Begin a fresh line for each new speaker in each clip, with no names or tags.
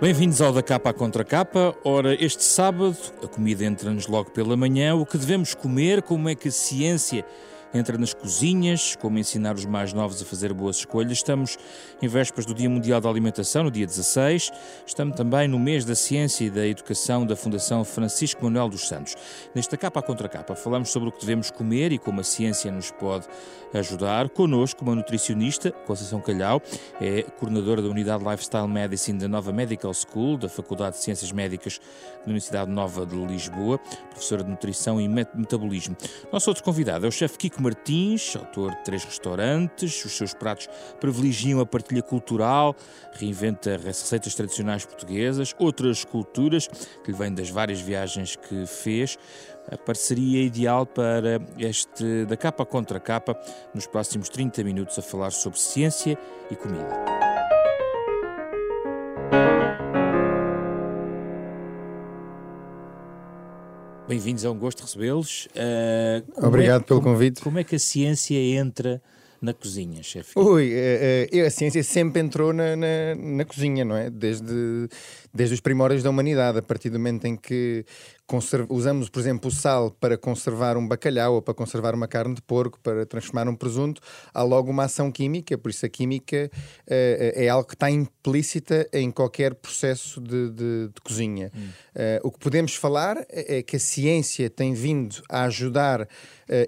Bem-vindos ao da capa à contra capa. Ora, este sábado a comida entra-nos logo pela manhã. O que devemos comer? Como é que a ciência entra nas cozinhas, como ensinar os mais novos a fazer boas escolhas. Estamos em vésperas do Dia Mundial da Alimentação, no dia 16. Estamos também no mês da Ciência e da Educação da Fundação Francisco Manuel dos Santos. Nesta capa à contra capa, falamos sobre o que devemos comer e como a ciência nos pode ajudar. Conosco, uma nutricionista, Conceição Calhau, é coordenadora da Unidade Lifestyle Medicine da Nova Medical School, da Faculdade de Ciências Médicas da Universidade Nova de Lisboa, professora de Nutrição e Metabolismo. Nosso outro convidado é o chefe Kiko Martins, autor de três restaurantes. Os seus pratos privilegiam a partilha cultural, reinventa receitas tradicionais portuguesas, outras culturas que lhe vêm das várias viagens que fez. A parceria ideal para este da capa contra capa nos próximos 30 minutos a falar sobre ciência e comida. Bem-vindos, é um gosto recebê-los.
Uh, Obrigado
é,
pelo
como,
convite.
Como é que a ciência entra na cozinha, chefe?
Ui, uh, uh, a ciência sempre entrou na, na, na, cozinha, não é? Desde, desde os primórdios da humanidade, a partir do momento em que usamos, por exemplo, o sal para conservar um bacalhau ou para conservar uma carne de porco, para transformar um presunto, há logo uma ação química, por isso a química uh, é algo que está implícita em qualquer processo de, de, de cozinha. Hum. Uh, o que podemos falar é, é que a ciência tem vindo a ajudar uh,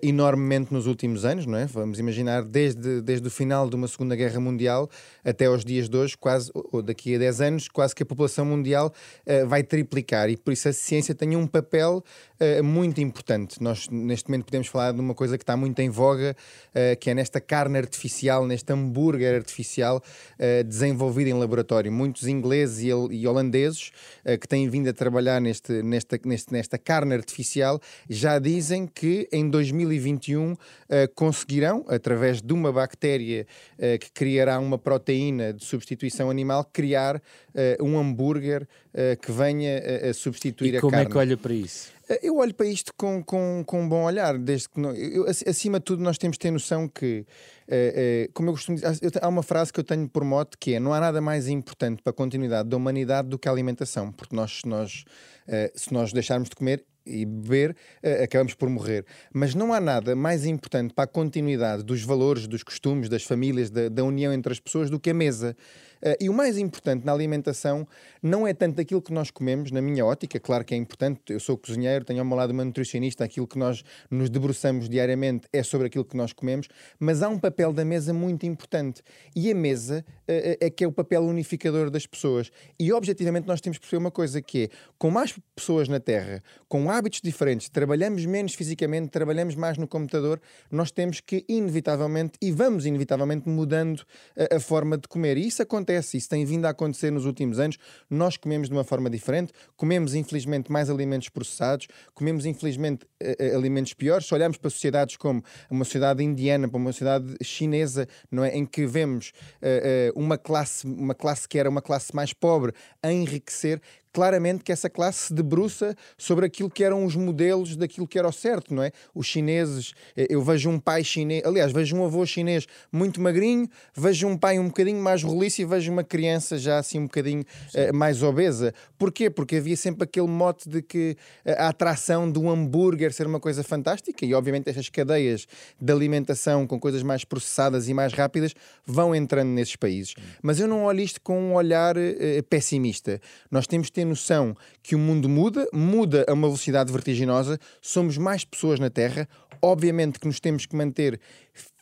enormemente nos últimos anos, não é? Vamos imaginar desde, desde o final de uma Segunda Guerra Mundial até aos dias de hoje, quase, ou daqui a 10 anos, quase que a população mundial vai triplicar e por isso a ciência tem um papel uh, muito importante. Nós, neste momento, podemos falar de uma coisa que está muito em voga, uh, que é nesta carne artificial, neste hambúrguer artificial uh, desenvolvido em laboratório. Muitos ingleses e, e holandeses que têm vindo a trabalhar neste, nesta, neste, nesta carne artificial já dizem que em 2021 conseguirão, através de uma bactéria que criará uma proteína de substituição animal, criar um hambúrguer que venha a substituir
e
a
carne.
como
é que olha para isso?
Eh, eu olho para isto com, com, com um bom olhar, desde que não, eu, acima de tudo nós temos de ter noção que, é, é, como eu costumo dizer, há uma frase que eu tenho por mote que é não há nada mais importante para a continuidade da humanidade do que a alimentação, porque nós, nós é, se nós deixarmos de comer e beber, acabamos por morrer. Mas não há nada mais importante para a continuidade dos valores, dos costumes, das famílias, da, da união entre as pessoas do que a mesa. Uh, e o mais importante na alimentação não é tanto aquilo que nós comemos, na minha ótica, claro que é importante, eu sou cozinheiro, tenho ao meu lado uma nutricionista, aquilo que nós nos debruçamos diariamente é sobre aquilo que nós comemos, mas há um papel da mesa muito importante. E a mesa uh, é que é o papel unificador das pessoas. E objetivamente nós temos que perceber uma coisa que é, com mais pessoas na Terra, com hábitos diferentes, trabalhamos menos fisicamente, trabalhamos mais no computador, nós temos que inevitavelmente, e vamos inevitavelmente mudando a, a forma de comer. E isso acontece acontece, isso tem vindo a acontecer nos últimos anos. Nós comemos de uma forma diferente, comemos infelizmente mais alimentos processados, comemos infelizmente uh, alimentos piores. Se olharmos para sociedades como uma sociedade indiana, para uma sociedade chinesa, não é, em que vemos uh, uh, uma classe, uma classe que era uma classe mais pobre a enriquecer, claramente que essa classe se debruça sobre aquilo que eram os modelos daquilo que era o certo, não é? Os chineses, eh, eu vejo um pai chinês, aliás, vejo um avô chinês muito magrinho, vejo um pai um bocadinho mais roliço e vejo uma criança já assim um bocadinho uh, mais obesa. Porquê? Porque havia sempre aquele mote de que eh, a atração do hambúrguer ser uma coisa fantástica e obviamente estas cadeias de alimentação com coisas mais processadas e mais rápidas vão entrando nesses países. Mas eu não olho isto com um olhar uh, pessimista. Nós temos de ter noção que o mundo muda, muda a uma velocidade vertiginosa, somos mais pessoas na Terra, obviamente que nos temos que manter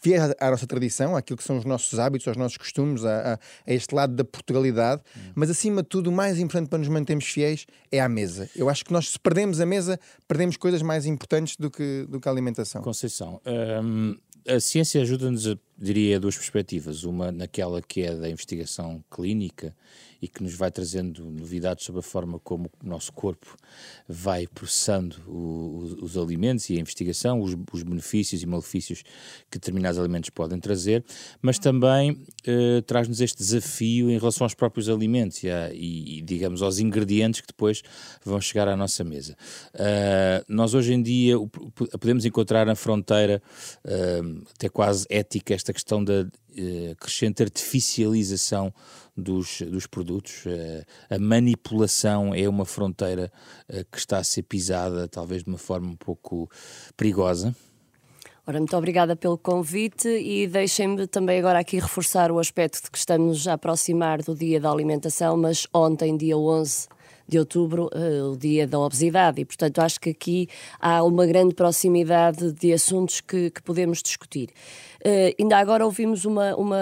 fiéis à nossa tradição, àquilo que são os nossos hábitos, aos nossos costumes, a, a, a este lado da Portugalidade, hum. mas acima de tudo, o mais importante para nos mantermos fiéis é a mesa. Eu acho que nós, se perdemos a mesa, perdemos coisas mais importantes do que, do que a alimentação.
Conceição, hum, a ciência ajuda-nos, diria, duas perspectivas. Uma naquela que é da investigação clínica e que nos vai trazendo novidades sobre a forma como o nosso corpo vai processando o, os, os, alimentos e a investigação, os, os, benefícios e malefícios que determinados alimentos podem trazer, mas também eh, traz-nos este desafio em relação aos próprios alimentos e, a, e, digamos, aos ingredientes que depois vão chegar à nossa mesa. Uh, nós hoje em dia podemos encontrar na fronteira, uh, até quase ética, esta esta questão da crescente artificialização dos, dos produtos. a manipulação é uma fronteira que está a ser pisada, talvez de uma forma um pouco perigosa.
Ora, muito obrigada pelo convite e deixem-me também agora aqui reforçar o aspecto de que estamos a aproximar do Dia da Alimentação, mas ontem, dia 11 de outubro, uh, o dia da obesidade, e portanto acho que aqui há uma grande proximidade de assuntos que, que podemos discutir. Uh, ainda agora ouvimos uma, uma,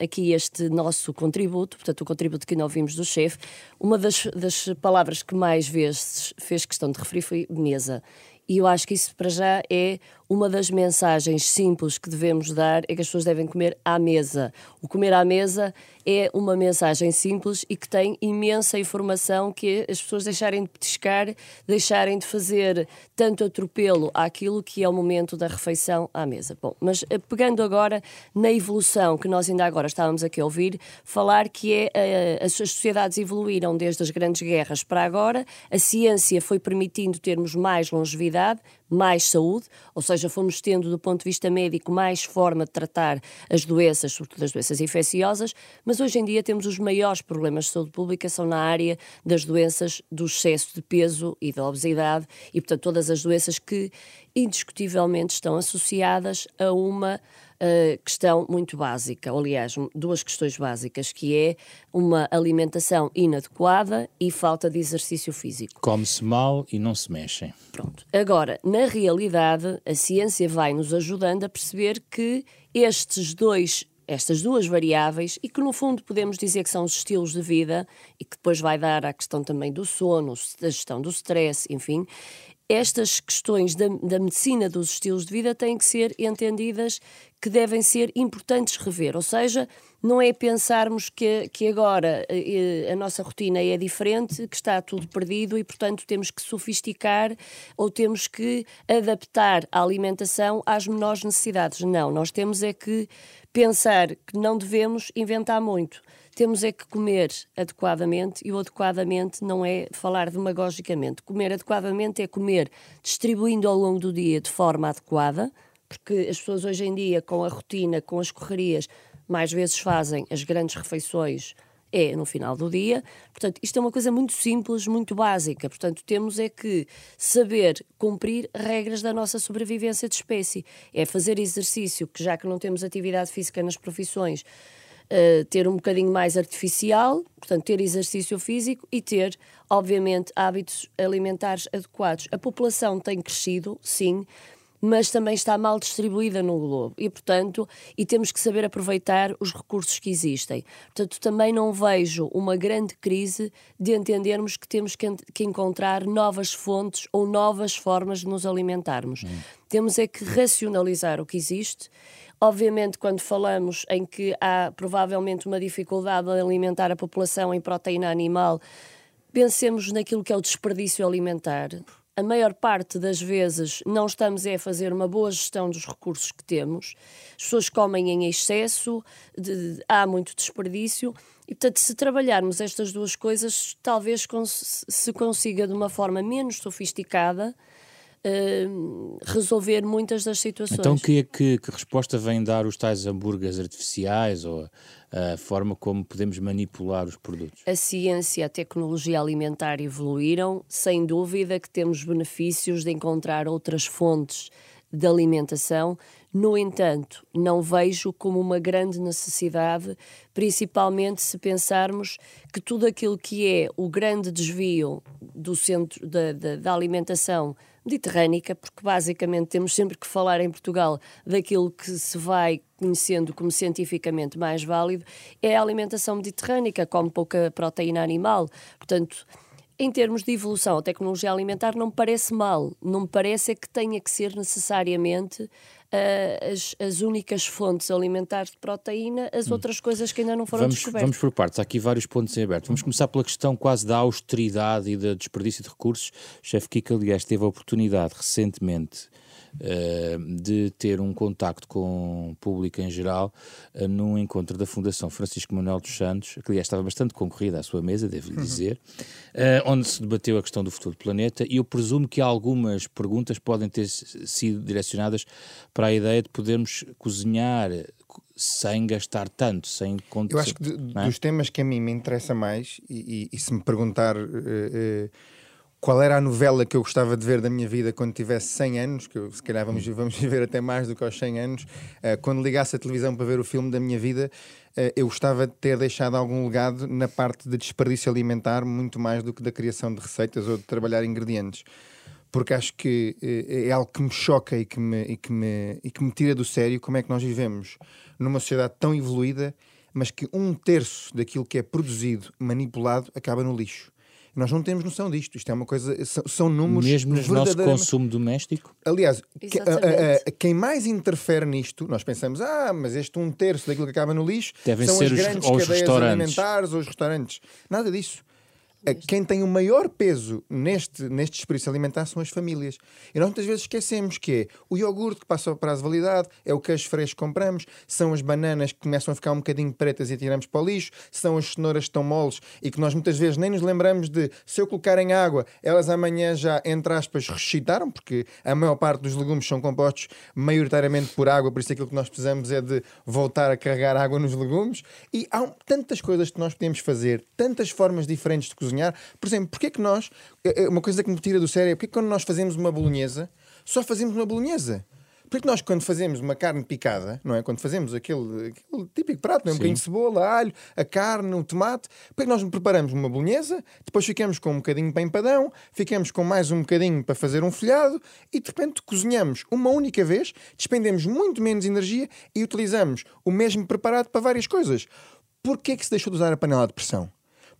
aqui este nosso contributo, portanto o contributo que ainda ouvimos do chefe, uma das, das palavras que mais vezes fez questão de referir foi mesa. E eu acho que isso, para já, é uma das mensagens simples que devemos dar: é que as pessoas devem comer à mesa. O comer à mesa é uma mensagem simples e que tem imensa informação que as pessoas deixarem de petiscar, deixarem de fazer tanto atropelo àquilo que é o momento da refeição à mesa. Bom, mas eh, pegando agora na evolução que nós ainda agora estávamos aqui a ouvir, falar que é eh, as sociedades evoluíram desde as grandes guerras para agora, a ciência foi permitindo termos mais longevidade, mais saúde, ou seja, fomos tendo do ponto de vista médico mais forma de tratar as doenças, sobretudo as doenças infecciosas, mas hoje em dia temos os maiores problemas de saúde pública são na área das doenças do excesso de peso e da obesidade e, portanto, todas as doenças que indiscutivelmente estão associadas a uma uh, questão muito básica, ou, aliás, duas questões básicas, que é uma alimentação inadequada e falta de exercício físico.
Come-se mal e não se mexem.
Pronto. Agora, na realidade, a ciência vai nos ajudando a perceber que estes dois estas duas variáveis e que no fundo podemos dizer que são os estilos de vida e que depois vai dar à questão também do sono, da gestão do stress, enfim, estas questões da, da, medicina dos estilos de vida têm que ser entendidas que devem ser importantes rever. Ou seja, não é pensarmos que, que agora eh, a nossa rotina é diferente, que está tudo perdido e, portanto, temos que sofisticar ou temos que adaptar a alimentação às menores necessidades. Não, nós temos é que pensar que não devemos inventar muito temos é que comer adequadamente e o adequadamente não é falar demagogicamente. Comer adequadamente é comer distribuindo ao longo do dia de forma adequada, porque as pessoas hoje em dia, com a rotina, com as correrias, mais vezes fazem as grandes refeições é no final do dia. Portanto, isto é uma coisa muito simples, muito básica. Portanto, temos é que saber cumprir regras da nossa sobrevivência de espécie. É fazer exercício, que já que não temos atividade física nas profissões, uh, ter um bocadinho mais artificial, portanto, ter exercício físico e ter, obviamente, hábitos alimentares adequados. A população tem crescido, sim, mas também está mal distribuída no globo e, portanto, e temos que saber aproveitar os recursos que existem. Portanto, também não vejo uma grande crise de entendermos que temos que, que encontrar novas fontes ou novas formas de nos alimentarmos. Hum. Temos é que racionalizar o que existe Obviamente, quando falamos em que há provavelmente uma dificuldade de alimentar a população em proteína animal, pensemos naquilo que é o desperdício alimentar. A maior parte das vezes não estamos a fazer uma boa gestão dos recursos que temos. As pessoas comem em excesso, de, de, há muito desperdício. E, portanto, se trabalharmos estas duas coisas, talvez cons se consiga de uma forma menos sofisticada uh, resolver muitas das situações.
Então, que, que, que resposta vem dar os tais hambúrgueres artificiais ou a forma como podemos manipular os produtos?
A ciência e a tecnologia alimentar evoluíram, sem dúvida que temos benefícios de encontrar outras fontes de alimentação. No entanto, não vejo como uma grande necessidade, principalmente se pensarmos que tudo aquilo que é o grande desvio do centro da, da, da alimentação mediterrânica, porque basicamente temos sempre que falar em Portugal daquilo que se vai conhecendo como cientificamente mais válido, é a alimentação mediterrânica, come pouca proteína animal. Portanto, em termos de evolução, a tecnologia alimentar não me parece mal, não me parece é que tenha que ser necessariamente uh, as, as únicas fontes alimentares de proteína, as hum. outras coisas que ainda não foram
vamos,
descobertas.
Vamos por partes, há aqui vários pontos em aberto. Vamos começar pela questão quase da austeridade e da desperdício de recursos. O chefe Kika, aliás, teve a oportunidade recentemente de ter um contacto com o público em geral uh, num encontro da Fundação Francisco Manuel dos Santos, que aliás estava bastante concorrida à sua mesa, devo-lhe uhum. dizer, uh, onde se debateu a questão do futuro do planeta e eu presumo que algumas perguntas podem ter sido direcionadas para a ideia de podermos cozinhar sem gastar tanto, sem
Eu acho que de, é? dos temas que a mim me interessa mais, e, e, e se me perguntar uh, uh, qual era a novela que eu gostava de ver da minha vida quando tivesse 100 anos, que eu, se calhar vamos, vamos viver até mais do que aos 100 anos, uh, quando ligasse a televisão para ver o filme da minha vida, eu gostava de ter deixado algum legado na parte de desperdício alimentar, muito mais do que da criação de receitas ou de trabalhar ingredientes porque acho que é algo que me choca e que me, e que me, e que me tira do sério como é que nós vivemos numa sociedade tão evoluída, mas que um terço daquilo que é produzido, manipulado, acaba no lixo. Nós não temos noção disto. Isto é uma coisa. São, são números.
Mesmo no nosso consumo doméstico?
Aliás, que, a, a, quem mais interfere nisto, nós pensamos, ah, mas este um terço daquilo que acaba no lixo
Devem
são
ser
as grandes
os,
cadeias alimentares ou os restaurantes. Nada disso quem tem o maior peso neste, neste desperdício alimentar são as famílias. E nós muitas vezes esquecemos que é o iogurte que passa para a validade, é o queijo fresco que compramos, são as bananas que começam a ficar um bocadinho pretas e tiramos para o lixo, são as cenouras que estão moles e que nós muitas vezes nem nos lembramos de se eu colocar em água, elas amanhã já, entre aspas, ressuscitaram, porque a maior parte dos legumes são compostos maioritariamente por água, por isso aquilo que nós precisamos é de voltar a carregar água nos legumes. E há tantas coisas que nós podemos fazer, tantas formas diferentes de cozinhar cozinhar. Por exemplo, porque é que nós, é, é uma coisa que me tira do sério é porque é que quando nós fazemos uma bolonhesa, só fazemos uma bolonhesa? Porque nós, quando fazemos uma carne picada, não é? Quando fazemos aquele, aquele típico prato, é? um bocadinho de cebola, alho, a carne, o tomate, porque nós preparamos uma bolonhesa, depois ficamos com um bocadinho para empadão, ficamos com mais um bocadinho para fazer um folhado e de repente cozinhamos uma única vez, despendemos muito menos energia e utilizamos o mesmo preparado para várias coisas. Porquê é que se deixou de usar a panela de pressão?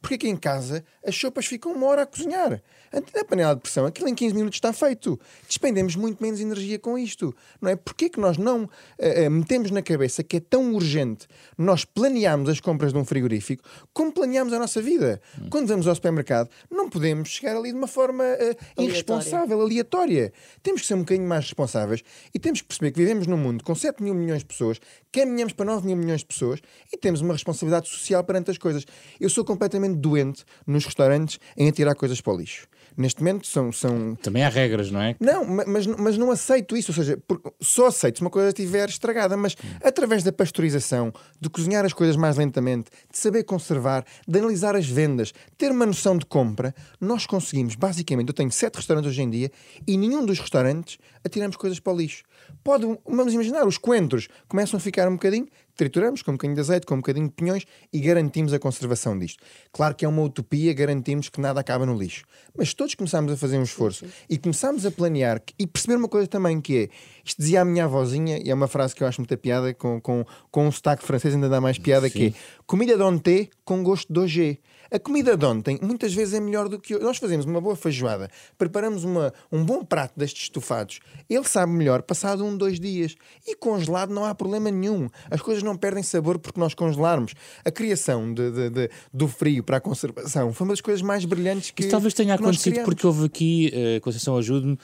Porque aqui em casa as sopas ficam uma hora a cozinhar. Antes da panela de pressão, aquilo em 15 minutos está feito. Despendemos muito menos energia com isto. Não é? Porquê que nós não uh, uh, metemos na cabeça que é tão urgente nós planearmos as compras de um frigorífico como planeamos a nossa vida? Hum. Quando vamos ao supermercado, não podemos chegar ali de uma forma uh, irresponsável, aleatória. Temos que ser um bocadinho mais responsáveis e temos que perceber que vivemos num mundo com 7 mil milhões de pessoas, caminhamos para 9 mil milhões de pessoas e temos uma responsabilidade social perante as coisas. Eu sou completamente doente nos restaurantes em atirar coisas para o lixo. Neste momento são. são...
Também há regras, não é?
Não, mas, mas não aceito isso. Ou seja, só aceito se uma coisa estiver estragada. Mas hum. através da pasteurização, de cozinhar as coisas mais lentamente, de saber conservar, de analisar as vendas, ter uma noção de compra, nós conseguimos, basicamente. Eu tenho sete restaurantes hoje em dia e nenhum dos restaurantes atiramos coisas para o lixo. Pode, vamos imaginar, os coentros começam a ficar um bocadinho trituramos com um bocadinho de azeite, com um bocadinho de pinhões e garantimos a conservação disto. Claro que é uma utopia garantirmos que nada acaba no lixo, mas todos começamos a fazer um esforço e começamos a planear e perceber uma coisa também que é, isto dizia a minha avózinha, e é uma frase que eu acho muita piada, com, com, com um sotaque francês ainda dá mais piada, Sim. que é comida de ontem com gosto de hoje. A comida de ontem muitas vezes é melhor do que nós fazemos uma boa feijoada, preparamos uma, um bom prato destes estofados, ele sabe melhor passado um, dois dias. E congelado não há problema nenhum. As coisas não perdem sabor porque nós congelarmos. A criação de, de, de, do frio para a conservação foi uma das coisas mais brilhantes que.
Isso talvez tenha acontecido porque houve aqui, uh, Conceição ajude-me,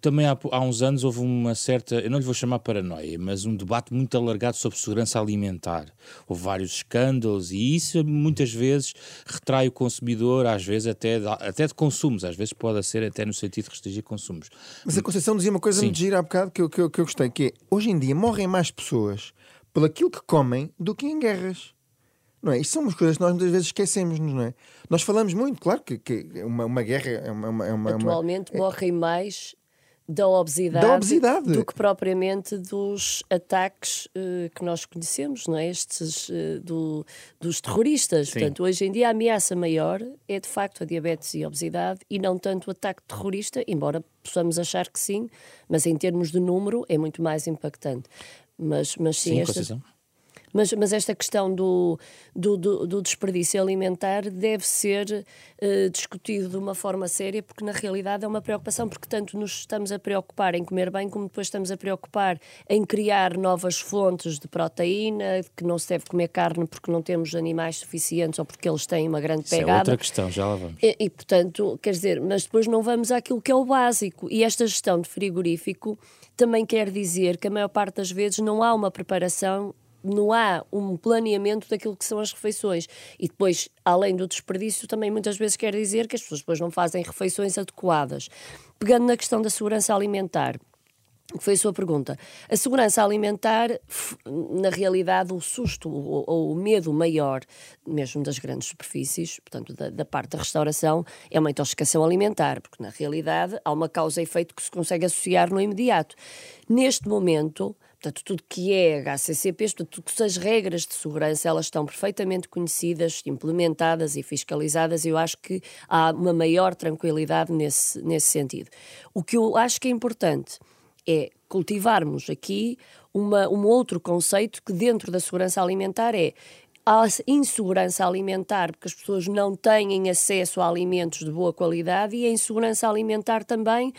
também há, há uns anos houve uma certa, eu não lhe vou chamar paranoia, mas um debate muito alargado sobre segurança alimentar. Houve vários escândalos e isso muitas vezes retrai atrai o consumidor, às vezes até de, até de consumos, às vezes pode ser até no sentido de restringir consumos.
Mas a Conceição dizia uma coisa Sim. muito gira há bocado que eu, que, eu, que eu gostei, que é, hoje em dia morrem mais pessoas pelo aquilo que comem do que em guerras. Não é? Isto são umas coisas que nós muitas vezes esquecemos, não é? Nós falamos muito, claro que, que uma, uma guerra é uma. É uma
Atualmente uma, é... morrem mais da obesidade,
da obesidade,
do que propriamente dos ataques uh, que nós conhecemos, não é? Estes uh, do, dos terroristas. Sim. Portanto, hoje em dia a ameaça maior é de facto a diabetes e a obesidade e não tanto o ataque terrorista, embora possamos achar que sim, mas em termos de número é muito mais impactante. Mas, mas sim,
sim
esta, mas, mas esta questão do, do, do, do desperdício alimentar deve ser uh, discutido de uma forma séria, porque na realidade é uma preocupação, porque tanto nos estamos a preocupar em comer bem, como depois estamos a preocupar em criar novas fontes de proteína, que não se deve comer carne porque não temos animais suficientes ou porque eles têm uma grande pegada. Isso é
outra questão, já lá vamos.
E, e, portanto, quer dizer, mas depois não vamos àquilo que é o básico. E esta gestão de frigorífico também quer dizer que a maior parte das vezes não há uma preparação não há um planeamento daquilo que são as refeições. E depois, além do desperdício, também muitas vezes quer dizer que as pessoas depois não fazem refeições adequadas. Pegando na questão da segurança alimentar, foi a sua pergunta. A segurança alimentar, na realidade, o susto ou, ou, o medo maior, mesmo das grandes superfícies, portanto, da, da, parte da restauração, é uma intoxicação alimentar, porque na realidade há uma causa e efeito que se consegue associar no imediato. Neste momento, portanto, tudo que é HCCPs, portanto, tudo que as regras de segurança, elas estão perfeitamente conhecidas, implementadas e fiscalizadas, e eu acho que há uma maior tranquilidade nesse, nesse sentido. O que eu acho que é importante é cultivarmos aqui uma, um outro conceito que dentro da segurança alimentar é a insegurança alimentar, porque as pessoas não têm acesso a alimentos de boa qualidade, e a insegurança alimentar também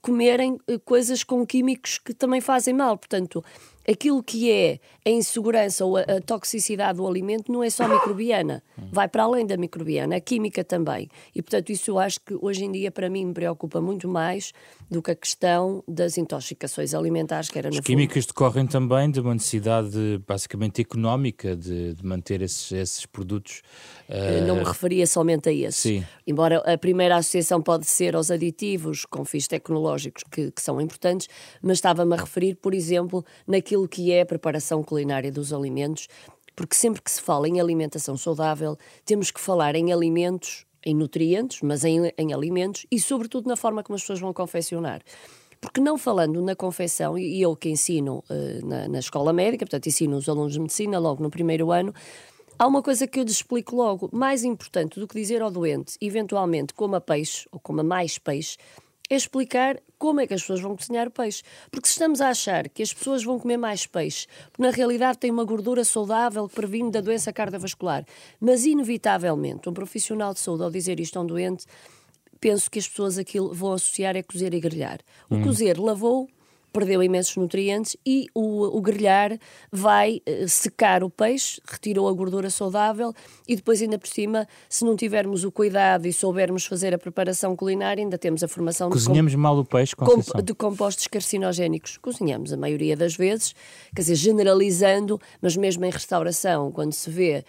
comerem eh, coisas com químicos que também fazem mal. Portanto, aquilo que é a insegurança ou a, a, toxicidade do alimento não é só microbiana, vai para além da microbiana, a química também. E, portanto, isso eu acho que hoje em dia, para mim, me preocupa muito mais do que a questão das intoxicações alimentares, que era no
As químicas fundo. decorrem também de uma necessidade basicamente económica de, de manter esses, esses produtos.
Uh... Não me referia somente a esse. Sim. Embora a primeira associação pode ser aos aditivos com fins tecnológicos que, que são importantes, mas estava-me a referir, por exemplo, naquilo que é a preparação culinária dos alimentos, porque sempre que se fala em alimentação saudável, temos que falar em alimentos em nutrientes, mas em, em alimentos e, sobretudo, na forma como as pessoas vão confeccionar. Porque não falando na confecção, e eu que ensino uh, na, na escola médica, portanto, ensino os alunos de medicina logo no primeiro ano, há uma coisa que eu lhes explico logo. Mais importante do que dizer ao doente, eventualmente, coma peixe ou coma mais peixe, é explicar como é que as pessoas vão cozinhar o peixe. Porque se estamos a achar que as pessoas vão comer mais peixe, porque na realidade tem uma gordura saudável que previne da doença cardiovascular, mas inevitavelmente um profissional de saúde ao dizer isto a um doente, penso que as pessoas aquilo vão associar é cozer e grelhar. O hum. cozer lavou, perdeu imensos nutrientes e o, o grelhar vai uh, secar o peixe, retirou a gordura saudável e depois, ainda por cima, se não tivermos o cuidado e soubermos fazer a preparação culinária, ainda temos a formação
Cozinhamos de, mal o peixe,
de compostos carcinogénicos. Cozinhamos a maioria das vezes, quer dizer, generalizando, mas mesmo em restauração, quando se vê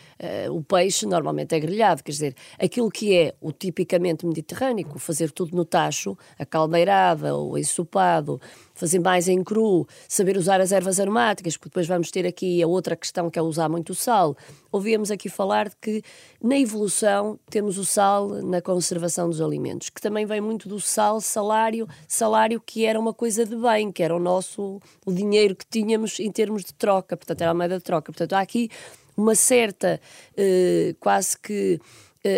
uh, o peixe, normalmente é grelhado, quer dizer, aquilo que é o tipicamente mediterrâneo, fazer tudo no tacho, a caldeirada ou ensopado, fazer mais em cru, saber usar as ervas aromáticas, porque depois vamos ter aqui a outra questão que é usar muito sal. Ouvíamos aqui falar de que na evolução temos o sal na conservação dos alimentos, que também vem muito do sal, salário, salário que era uma coisa de bem, que era o nosso o dinheiro que tínhamos em termos de troca, portanto era a moeda de troca. Portanto, há aqui uma certa, eh, quase que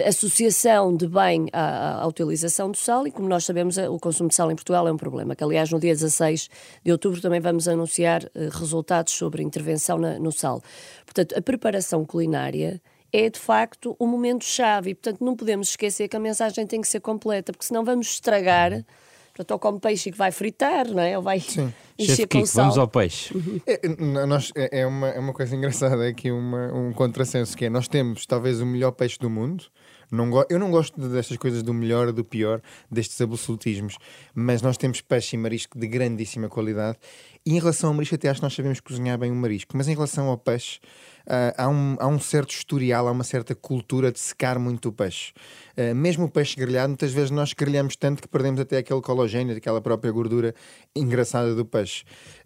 associação de bem à, à, utilização do sal e, como nós sabemos, eh, o consumo de sal em Portugal é um problema, que aliás no dia 16 de outubro também vamos anunciar uh, resultados sobre intervenção na, no sal. Portanto, a preparação culinária é de facto o momento chave e, portanto, não podemos esquecer que a mensagem tem que ser completa, porque senão vamos estragar. Portanto, ou como peixe que vai fritar, não é? Ou vai
Sim. Encher com sal. Vamos ao peixe.
É, nós, é, é, uma, é uma coisa engraçada, é aqui uma, um contrassenso que é, nós temos talvez o melhor peixe do mundo, não eu não gosto destas coisas do melhor, do pior, destes absolutismos, mas nós temos peixe e marisco de grandíssima qualidade. E em relação ao marisco, até acho que nós sabemos cozinhar bem o marisco, mas em relação ao peixe, uh, há, um, há um certo historial, há uma certa cultura de secar muito o peixe. Uh, mesmo o peixe grelhado, muitas vezes nós grelhamos tanto que perdemos até aquele cologênio, aquela própria gordura engraçada do peixe.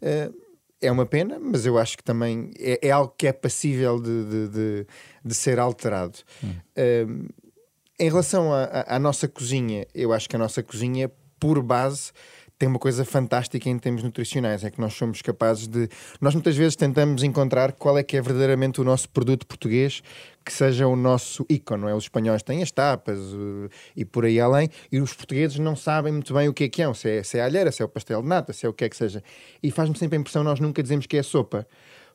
Uh, é uma pena, mas eu acho que também é, é algo que é passível de, de, de, de ser alterado. Hum. Uh, em relação à nossa cozinha, eu acho que a nossa cozinha, por base, tem uma coisa fantástica em termos nutricionais, é que nós somos capazes de. Nós muitas vezes tentamos encontrar qual é que é verdadeiramente o nosso produto português que seja o nosso ícone, é? Os espanhóis têm as tapas uh, e por aí além, e os portugueses não sabem muito bem o que é que é, se é, se é a alheira, se é o pastel de nata, se é o que é que seja. E faz-me sempre a impressão nós nunca dizemos que é sopa,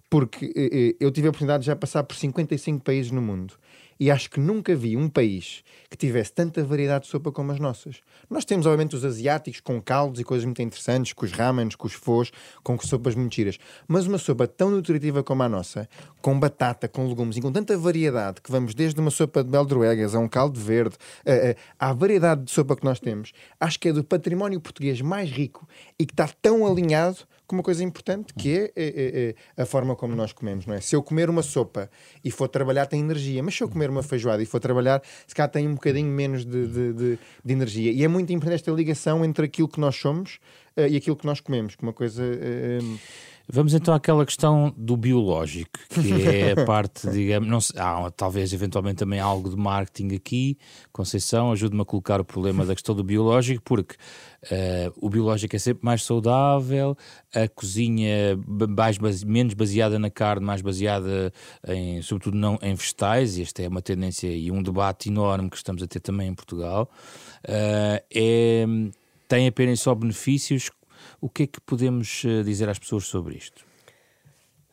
porque uh, eu tive a oportunidade de já passar por 55 países no mundo e acho que nunca vi um país que tivesse tanta variedade de sopa como as nossas. Nós temos, obviamente, os asiáticos com caldos e coisas muito interessantes, com os ramens, com os fôs, com sopas muito giras. Mas uma sopa tão nutritiva como a nossa, com batata, com legumes e com tanta variedade, que vamos desde uma sopa de beldroegas a um caldo verde, a, a, à variedade de sopa que nós temos, acho que é do património português mais rico e que está tão alinhado com uma coisa importante que é, é, é, é, a forma como nós comemos, não é? Se eu comer uma sopa e for trabalhar, tem energia, mas se eu comer uma feijoada e for trabalhar, se calhar tem um bocadinho menos de, de, de, de energia. E é muito importante esta ligação entre aquilo que nós somos uh, e aquilo que nós comemos, que uma coisa. Uh,
Vamos então àquela questão do biológico, que é a parte, digamos, não sei, há talvez eventualmente também algo de marketing aqui. Conceição, ajude-me a colocar o problema da questão do biológico, porque uh, o biológico é sempre mais saudável, a cozinha mais base, menos baseada na carne, mais baseada em, sobretudo não em vegetais, e esta é uma tendência e um debate enorme que estamos a ter também em Portugal. Uh, é, tem apenas só benefícios o que é que podemos eh, dizer às pessoas sobre isto?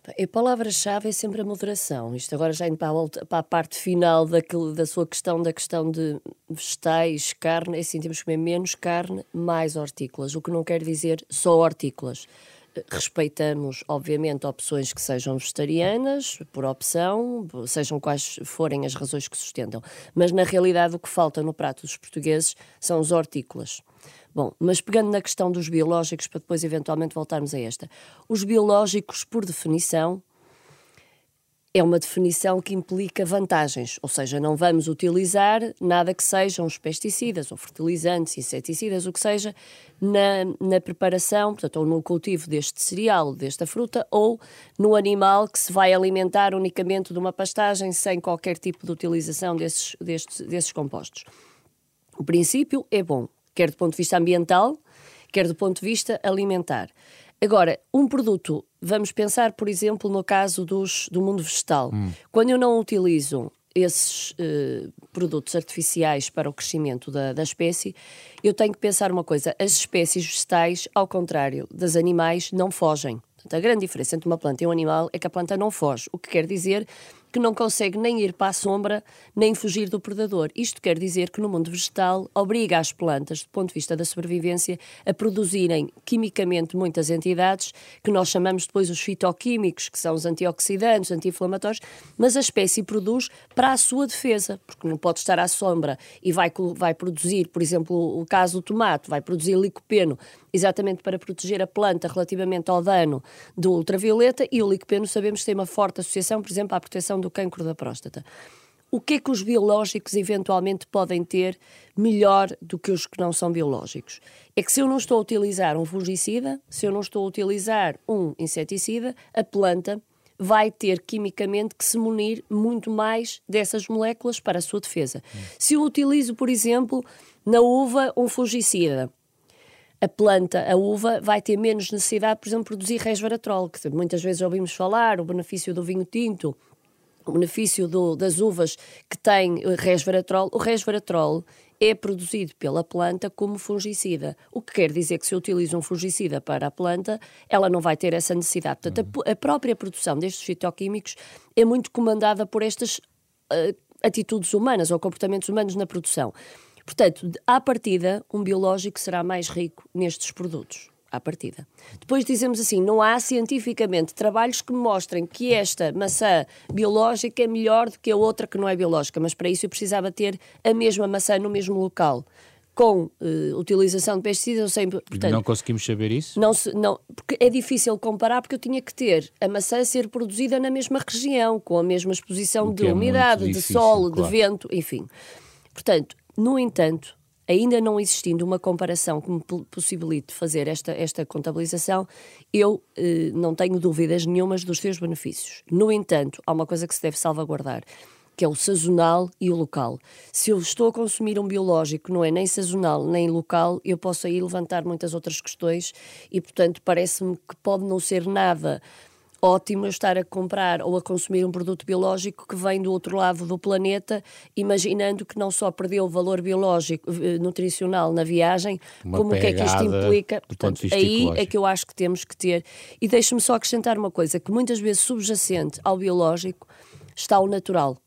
A palavra-chave é sempre a moderação. Isto agora já indo para a, para a parte final daquilo, da sua questão, da questão de vegetais, carne, é assim, temos que comer menos carne, mais hortícolas, o que não quer dizer só hortícolas. Respeitamos, obviamente, opções que sejam vegetarianas, por opção, sejam quais forem as razões que sustentam. Mas, na realidade, o que falta no prato dos portugueses são os hortícolas. Bom, mas pegando na questão dos biológicos, para depois eventualmente voltarmos a esta. Os biológicos, por definição, é uma definição que implica vantagens, ou seja, não vamos utilizar nada que sejam os pesticidas ou fertilizantes, inseticidas, o que seja, na, na preparação, portanto, ou no cultivo deste cereal, desta fruta, ou no animal que se vai alimentar unicamente de uma pastagem sem qualquer tipo de utilização desses, destes, desses compostos. O princípio é bom, quer do ponto de vista ambiental, quer do ponto de vista alimentar. Agora, um produto, vamos pensar, por exemplo, no caso dos, do mundo vegetal. Hum. Quando eu não utilizo esses uh, produtos artificiais para o crescimento da, da espécie, eu tenho que pensar uma coisa: as espécies vegetais, ao contrário das animais, não fogem. Portanto, a grande diferença entre uma planta e um animal é que a planta não foge, o que quer dizer que não consegue nem ir para a sombra, nem fugir do predador. Isto quer dizer que no mundo vegetal obriga as plantas, do ponto de vista da sobrevivência, a produzirem quimicamente muitas entidades, que nós chamamos depois os fitoquímicos, que são os antioxidantes, anti-inflamatórios, mas a espécie produz para a sua defesa, porque não pode estar à sombra e vai, vai produzir, por exemplo, o caso do tomate, vai produzir licopeno, exatamente para proteger a planta relativamente ao dano do ultravioleta, e o licopeno sabemos que tem uma forte associação, por exemplo, à proteção do cancro da próstata. O que é que os biológicos eventualmente podem ter melhor do que os que não são biológicos? É que se eu não estou a utilizar um fungicida, se eu não estou a utilizar um inseticida, a planta vai ter quimicamente que se munir muito mais dessas moléculas para a sua defesa. Se eu utilizo, por exemplo, na uva um fungicida, a planta, a uva, vai ter menos necessidade, por exemplo, de produzir resveratrol, que muitas vezes ouvimos falar, o benefício do vinho tinto, o benefício do, das uvas que têm eh, resveratrol. O resveratrol é produzido pela planta como fungicida, o que quer dizer que se eu utilizo um fungicida para a planta, ela não vai ter essa necessidade. Portanto, a, a própria produção destes fitoquímicos é muito comandada por estas uh, atitudes humanas ou comportamentos humanos na produção. Portanto, à partida, um biológico será mais rico nestes produtos. À partida. Depois dizemos assim: não há cientificamente trabalhos que mostrem que esta maçã biológica é melhor do que a outra que não é biológica, mas para isso eu precisava ter a mesma maçã no mesmo local com uh, utilização de pesticidas ou sem.
Portanto, não conseguimos saber isso?
Não, não, porque é difícil comparar, porque eu tinha que ter a maçã ser produzida na mesma região, com a mesma exposição de é umidade, difícil, de sol, claro. de vento, enfim. Portanto, no entanto, ainda não existindo uma comparação que me possibilite fazer esta, esta contabilização, eu eh, não tenho dúvidas nenhumas dos seus benefícios. No entanto, há uma coisa que se deve salvaguardar, que é o sazonal e o local. Se eu estou a consumir um biológico que não é nem sazonal nem local, eu posso aí levantar muitas outras questões e, portanto, parece-me que pode não ser nada ótimo estar a comprar ou a consumir um produto biológico que vem do outro lado do planeta, imaginando que não só perdeu o valor biológico, eh, nutricional na viagem, Uma como o que é que isto implica. Portanto, aí é que eu acho que temos que ter. E deixe-me só acrescentar uma coisa, que muitas vezes subjacente ao biológico está o natural.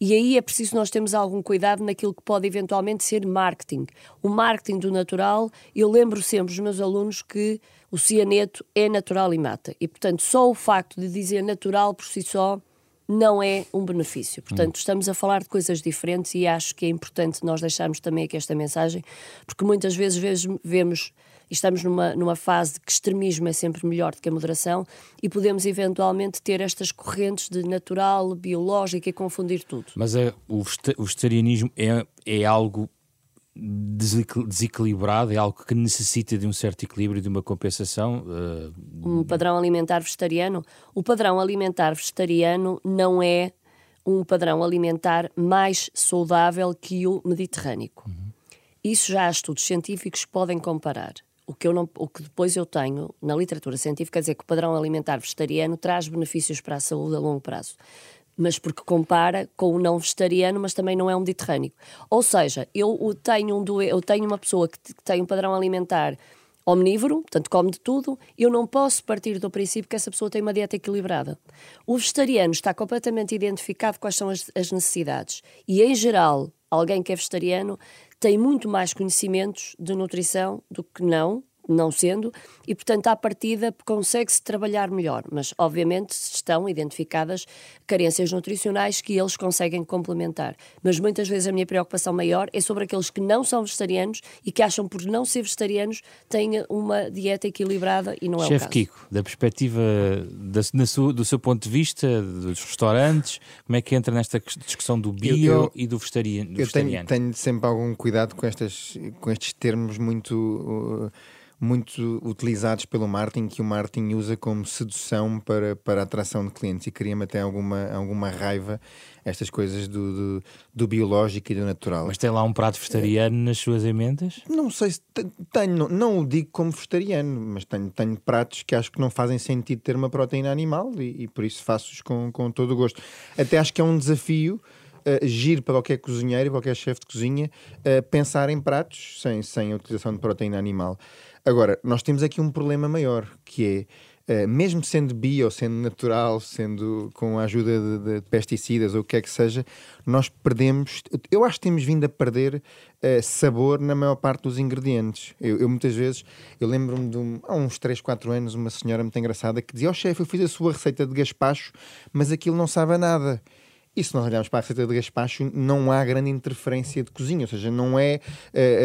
E aí é preciso nós termos algum cuidado naquilo que pode eventualmente ser marketing. O marketing do natural, eu lembro sempre os meus alunos que o cianeto é natural e mata. E, portanto, só o facto de dizer natural por si só não é um benefício. Portanto, estamos a falar de coisas diferentes e acho que é importante nós deixarmos também aqui esta mensagem, porque muitas vezes vemos e estamos numa, numa fase de que extremismo é sempre melhor do que a moderação e podemos eventualmente ter estas correntes de natural, biológico e confundir tudo.
Mas é, o, vegetarianismo é, é algo desequilibrado, é algo que necessita de um certo equilíbrio, de uma compensação. Uh...
Um padrão alimentar vegetariano? O padrão alimentar vegetariano não é um padrão alimentar mais saudável que o mediterrâneo. Uhum. Isso já há estudos científicos que podem comparar. O que, eu não, o que depois eu tenho na literatura científica é dizer que o padrão alimentar vegetariano traz benefícios para a saúde a longo prazo. Mas porque compara com o não vegetariano, mas também não é um mediterrâneo. Ou seja, eu tenho, um, eu tenho uma pessoa que, que tem um padrão alimentar omnívoro, portanto come de tudo, eu não posso partir do princípio que essa pessoa tem uma dieta equilibrada. O vegetariano está completamente identificado quais são as, as necessidades e, em geral, alguém que é vegetariano tem muito mais conhecimentos de nutrição do que não, não sendo, e portanto, à partida, consegue-se trabalhar melhor. Mas, obviamente, estão identificadas carências nutricionais que eles conseguem complementar. Mas muitas vezes a minha preocupação maior é sobre aqueles que não são vegetarianos e que acham por não ser vegetarianos têm uma dieta equilibrada e não é
Chefe
o caso.
Kiko, da perspectiva da, sua, do seu ponto de vista, dos restaurantes, como é que entra nesta discussão do bio eu, eu, e do vegetariano?
eu tenho, tenho, sempre algum cuidado com, estas, com estes termos muito. Uh, muito utilizados pelo marketing, que o marketing usa como sedução para, para a atração de clientes e cria-me até alguma, alguma raiva estas coisas do, do, do, biológico e do natural.
Mas tem lá um prato vegetariano é. nas suas emendas?
Não sei se tenho, não, não o digo como vegetariano, mas tenho, tenho pratos que acho que não fazem sentido ter uma proteína animal e, e por isso faço-os com, com todo o gosto. Até acho que é um desafio uh, giro para qualquer cozinheiro, qualquer chefe de cozinha, uh, pensar em pratos sem, sem a utilização de proteína animal. Agora, nós temos aqui um problema maior, que é, uh, mesmo sendo bio, sendo natural, sendo com a ajuda de, de, pesticidas ou o que é que seja, nós perdemos, eu acho que temos vindo a perder uh, sabor na maior parte dos ingredientes. Eu, eu muitas vezes, eu lembro-me de um, há uns 3, 4 anos, uma senhora muito engraçada que dizia, ó oh, chefe, eu fiz a sua receita de gaspacho, mas aquilo não sabe a nada. E se nós olharmos para a receita de gaspacho, não há grande interferência de cozinha, ou seja, não é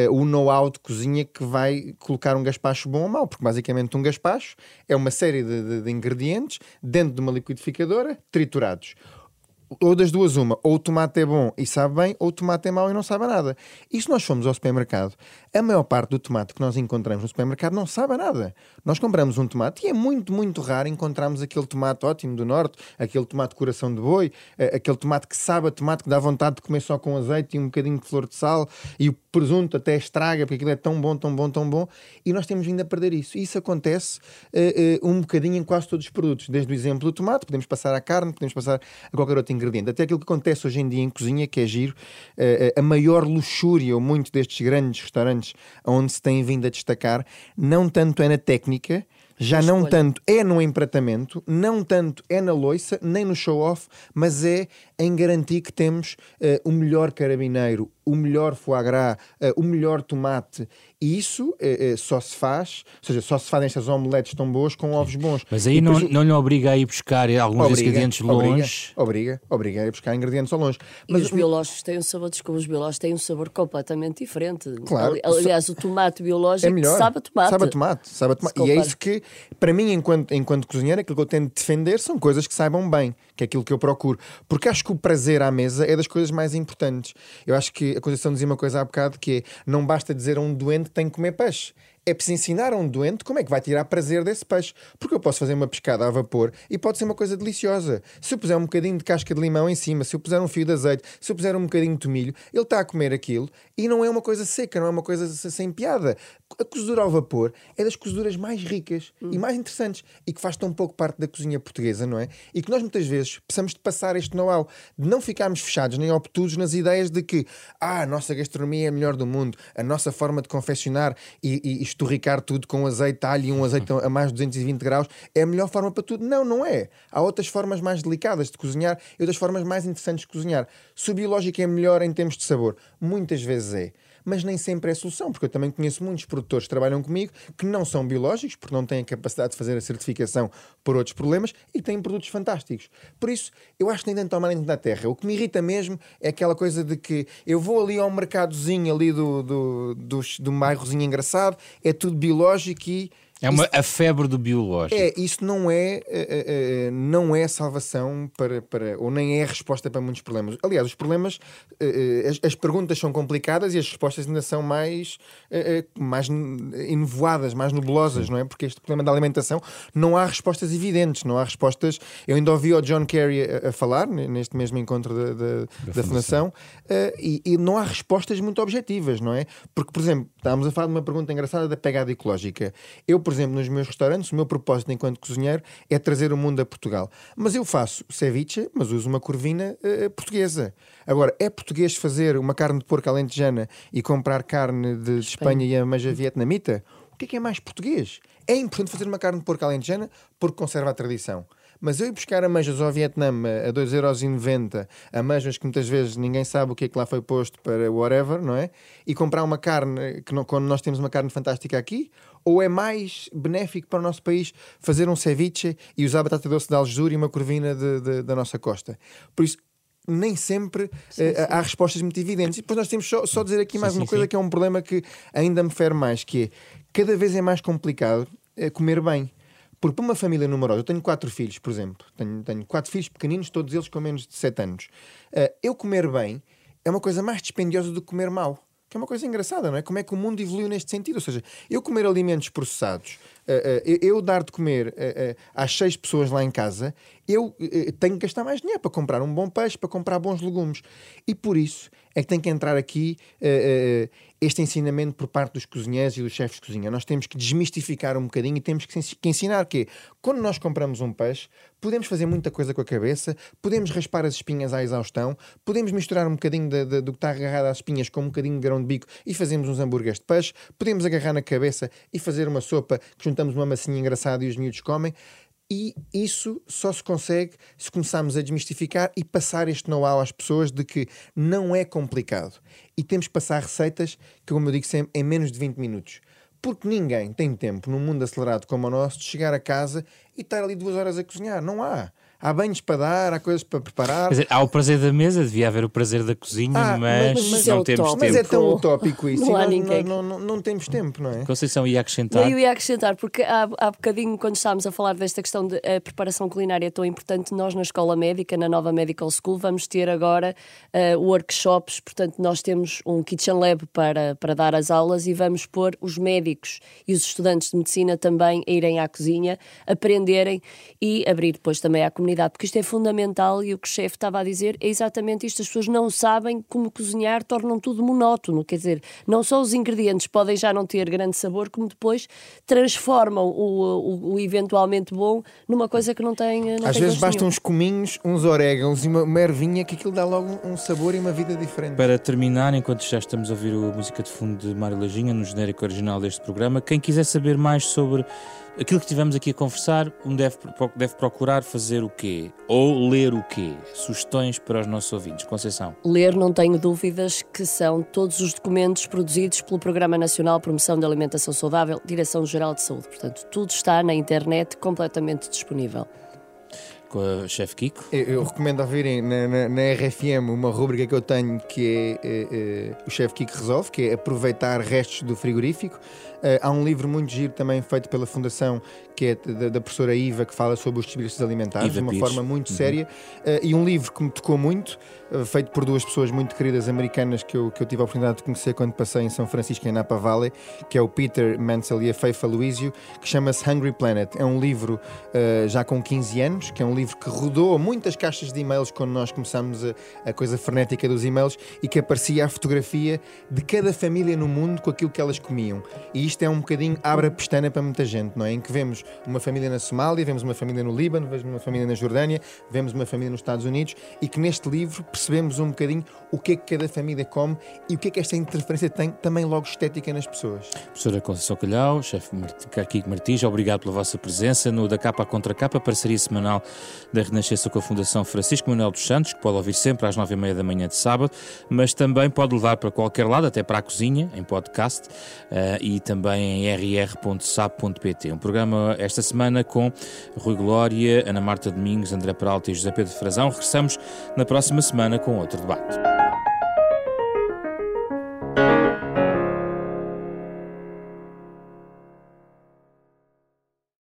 uh, o know-how de cozinha que vai colocar um gaspacho bom ou mau, porque basicamente um gaspacho é uma série de, de, de ingredientes dentro de uma liquidificadora triturados ou das duas, uma, ou o tomate é bom e sabe bem, ou o tomate é mau e não sabe nada. E se nós formos ao supermercado, a maior parte do tomate que nós encontramos no supermercado não sabe nada. Nós compramos um tomate e é muito, muito raro encontrarmos aquele tomate ótimo do norte, aquele tomate coração de boi, eh, aquele tomate que sabe a tomate que dá vontade de comer só com azeite e um bocadinho de flor de sal e o presunto até estraga porque aquilo é tão bom, tão bom, tão bom. E nós temos vindo a perder isso. E isso acontece uh, uh, um bocadinho em quase todos os produtos. Desde o exemplo do tomate, podemos passar à carne, podemos passar a qualquer outro ingrediente. Até aquilo que acontece hoje em dia em cozinha, que é giro, uh, a maior luxúria, ou muito destes grandes restaurantes onde se tem vindo a destacar, não tanto é na técnica, já não tanto é no empratamento, não tanto é na loiça, nem no show-off, mas é em garantir que temos uh, o melhor carabineiro, o melhor foie gras, uh, o melhor tomate. E isso uh, só se faz, ou seja, só se fazem estas omeletes tão boas com ovos bons.
Mas aí não, não lhe obriga a ir buscar alguns obriga, ingredientes longe?
Obriga, obriga, a ir buscar ingredientes ao longe.
Mas, e os biológicos têm um sabor, desculpa, os biológicos têm um sabor completamente diferente. Claro. Aliás, o tomate biológico é melhor, sabe a tomate.
Sabe a tomate, sabe a tomate. E é isso que, para mim, enquanto, enquanto cozinheiro, aquilo que eu tento defender são coisas que saibam bem, que é aquilo que eu procuro. Porque acho que o prazer à mesa é das coisas mais importantes. Eu acho que a Conceição dizia uma coisa há bocado que é, não basta dizer a um doente que tem que comer peixe é preciso ensinar a um doente como é que vai tirar prazer desse peixe. Porque eu posso fazer uma pescada a vapor e pode ser uma coisa deliciosa. Se eu puser um bocadinho de casca de limão em cima, se eu puser um fio de azeite, se eu puser um bocadinho de tomilho, ele está a comer aquilo e não é uma coisa seca, não é uma coisa sem piada. A cozedura ao vapor é das cozeduras mais ricas hum. e mais interessantes e que faz tão pouco parte da cozinha portuguesa, não é? E que nós muitas vezes precisamos de passar este know-how, de não ficarmos fechados nem obtusos nas ideias de que ah, a nossa gastronomia é a melhor do mundo, a nossa forma de confeccionar e, e esturricar tudo com azeite alho e um azeite a mais de 220 graus é a melhor forma para tudo. Não, não é. Há outras formas mais delicadas de cozinhar e outras formas mais interessantes de cozinhar. Se o biológico é melhor em termos de sabor, muitas vezes é mas nem sempre é solução, porque eu também conheço muitos produtores que trabalham comigo que não são biológicos, porque não têm a capacidade de fazer a certificação por outros problemas e têm produtos fantásticos. Por isso, eu acho que nem tanto ao mar da terra. O que me irrita mesmo é aquela coisa de que eu vou ali ao mercadozinho ali do, do, do, do bairrozinho engraçado, é tudo biológico e
é uma, isso, a febre do biológico.
É, isso não é, uh, uh, não é salvação para, para, ou nem é a resposta para muitos problemas. Aliás, os problemas, uh, as, as, perguntas são complicadas e as respostas ainda são mais, mais enovoadas, mais nebulosas, não é? Porque este problema da alimentação não há respostas evidentes, não há respostas. Eu ainda ouvi o John Kerry a, a falar neste mesmo encontro da, da, da, da Fundação, e, e, não há respostas muito objetivas, não é? Porque, por exemplo, estávamos a falar de uma pergunta engraçada da pegada ecológica. Eu por exemplo, nos meus restaurantes, o meu propósito enquanto cozinheiro é trazer o mundo a Portugal. Mas eu faço ceviche, mas uso uma corvina uh, portuguesa. Agora, é português fazer uma carne de porco alentejana e comprar carne de, de Espanha e a meja vietnamita? O que é que é mais português? É importante fazer uma carne de porco alentejana porque conserva a tradição. Mas eu ir buscar ameijas ao Vietnã a 2,90€, ameijas que muitas vezes ninguém sabe o que é que lá foi posto para whatever, não é? E comprar uma carne, que não, quando nós temos uma carne fantástica aqui, ou é mais benéfico para o nosso país fazer um ceviche e usar batata doce de Algesur e uma corvina de, de, da nossa costa? Por isso, nem sempre sim, uh, sim. há respostas muito evidentes. E depois nós temos só, só dizer aqui mais sim, uma coisa que é um problema que ainda me fere mais, que é cada vez é mais complicado uh, comer bem. Porque para uma família numerosa, eu tenho quatro filhos, por exemplo, tenho, tenho quatro filhos pequeninos, todos eles com menos de sete anos. Uh, eu comer bem é uma coisa mais dispendiosa do que comer mal. Que é uma coisa engraçada, não é? Como é que o mundo evoluiu neste sentido? Ou seja, eu comer alimentos processados, uh, uh, eu dar de comer às seis pessoas lá em casa, eu tenho que gastar mais dinheiro para comprar um bom peixe, para comprar bons legumes. E por isso é que tem que entrar aqui este ensinamento por parte dos cozinheiros e dos chefes de cozinha. Nós temos que desmistificar um bocadinho e temos que, ensinar que quando nós compramos um peixe, podemos fazer muita coisa com a cabeça, podemos raspar as espinhas à exaustão, podemos misturar um bocadinho de, de, do que está agarrado às espinhas com um bocadinho de grão de bico e fazemos uns hambúrgueres de peixe, podemos agarrar na cabeça e fazer uma sopa que juntamos uma massinha engraçada e os miúdos comem. E isso só se consegue se começarmos a desmistificar e passar este know-how às pessoas de que não é complicado. E temos que passar receitas que, como eu digo sempre, em menos de 20 minutos. Porque ninguém tem tempo, num mundo acelerado como o nosso, de chegar a casa e estar ali duas horas a cozinhar. Não há há banhos para dar, há coisas para preparar.
Quer dizer, há o prazer da mesa, devia haver o prazer da cozinha, ah, mas, mas, mas, não é temos tempo.
Mas é tão utópico isso, não, nós, não, não, não, temos tempo, não é?
Conceição ia acrescentar.
Eu ia acrescentar, porque há, há bocadinho, quando estávamos a falar desta questão de a preparação culinária tão importante, nós na Escola Médica, na nova Medical School, vamos ter agora uh, workshops, portanto, nós temos um Kitchen Lab para, para dar as aulas e vamos pôr os médicos e os estudantes de medicina também a irem à cozinha, aprenderem e abrir depois também à comunidade, porque isto é fundamental fundamental e o que o chefe estava a dizer é exatamente isto: as pessoas não sabem como cozinhar, tornam tudo monótono. Quer dizer, não só os ingredientes podem já não ter grande sabor, como depois transformam o, o, o eventualmente bom numa coisa que não tem. Não
Às
tem
vezes bastam
nenhum.
uns cominhos, uns orégãos e uma, uma ervinha que aquilo dá logo um sabor e uma vida diferente.
Para terminar, enquanto já estamos a ouvir a música de fundo de Mário Lajinha no genérico original deste programa, quem quiser saber mais sobre aquilo que tivemos aqui a conversar, um deve, deve procurar fazer o quê? Ou ler o quê? Sugestões para os nossos ouvintes. Conceição.
Ler, não tenho dúvidas, que são todos os documentos produzidos pelo Programa Nacional de Promoção da Alimentação Saudável, Direção-Geral de Saúde. Portanto, tudo está na internet completamente disponível
com a chefe Kiko.
Eu, eu, recomendo ouvirem na, na, na, RFM uma rubrica que eu tenho que é, é, é o chefe Kiko resolve, que é aproveitar restos do frigorífico. Uh, há um livro muito giro também feito pela Fundação, que é da, da professora Iva, que fala sobre os desperdícios alimentares, de uma Pires. forma muito uhum. séria. Uh, e um livro que me tocou muito, uh, feito por duas pessoas muito queridas americanas que eu, que eu tive a oportunidade de conhecer quando passei em São Francisco, em Napa Valley, que é o Peter Mansell e a Feifa Luizio, que chama-se Hungry Planet. É um livro já com 15 anos, que é um livro que rodou muitas caixas de e-mails quando nós começámos a, a coisa frenética dos e-mails e que aparecia a fotografia de cada família no mundo com aquilo que elas comiam. E isto é um bocadinho abre a pestana para muita gente, não é? Em que vemos uma família na Somália, vemos uma família no Líbano, vemos uma família na Jordânia, vemos uma família nos Estados Unidos e que neste livro percebemos um bocadinho o que é que cada família come e o que é que esta interferência tem também logo estética nas pessoas.
Professora Conceição Calhau, chefe Kiko Martins, obrigado pela vossa presença no Da Capa à Contra Capa, parceria semanal da Renascença com a Fundação Francisco Manuel dos Santos, que pode ouvir sempre às nove e meia da manhã de sábado, mas também pode levar para qualquer lado, até para a cozinha, em podcast, uh, e também em rr.sap.pt. Um programa esta semana com Rui Glória, Ana Marta Domingos, André Peralta e José Pedro Frazão. Regressamos na próxima semana com outro debate.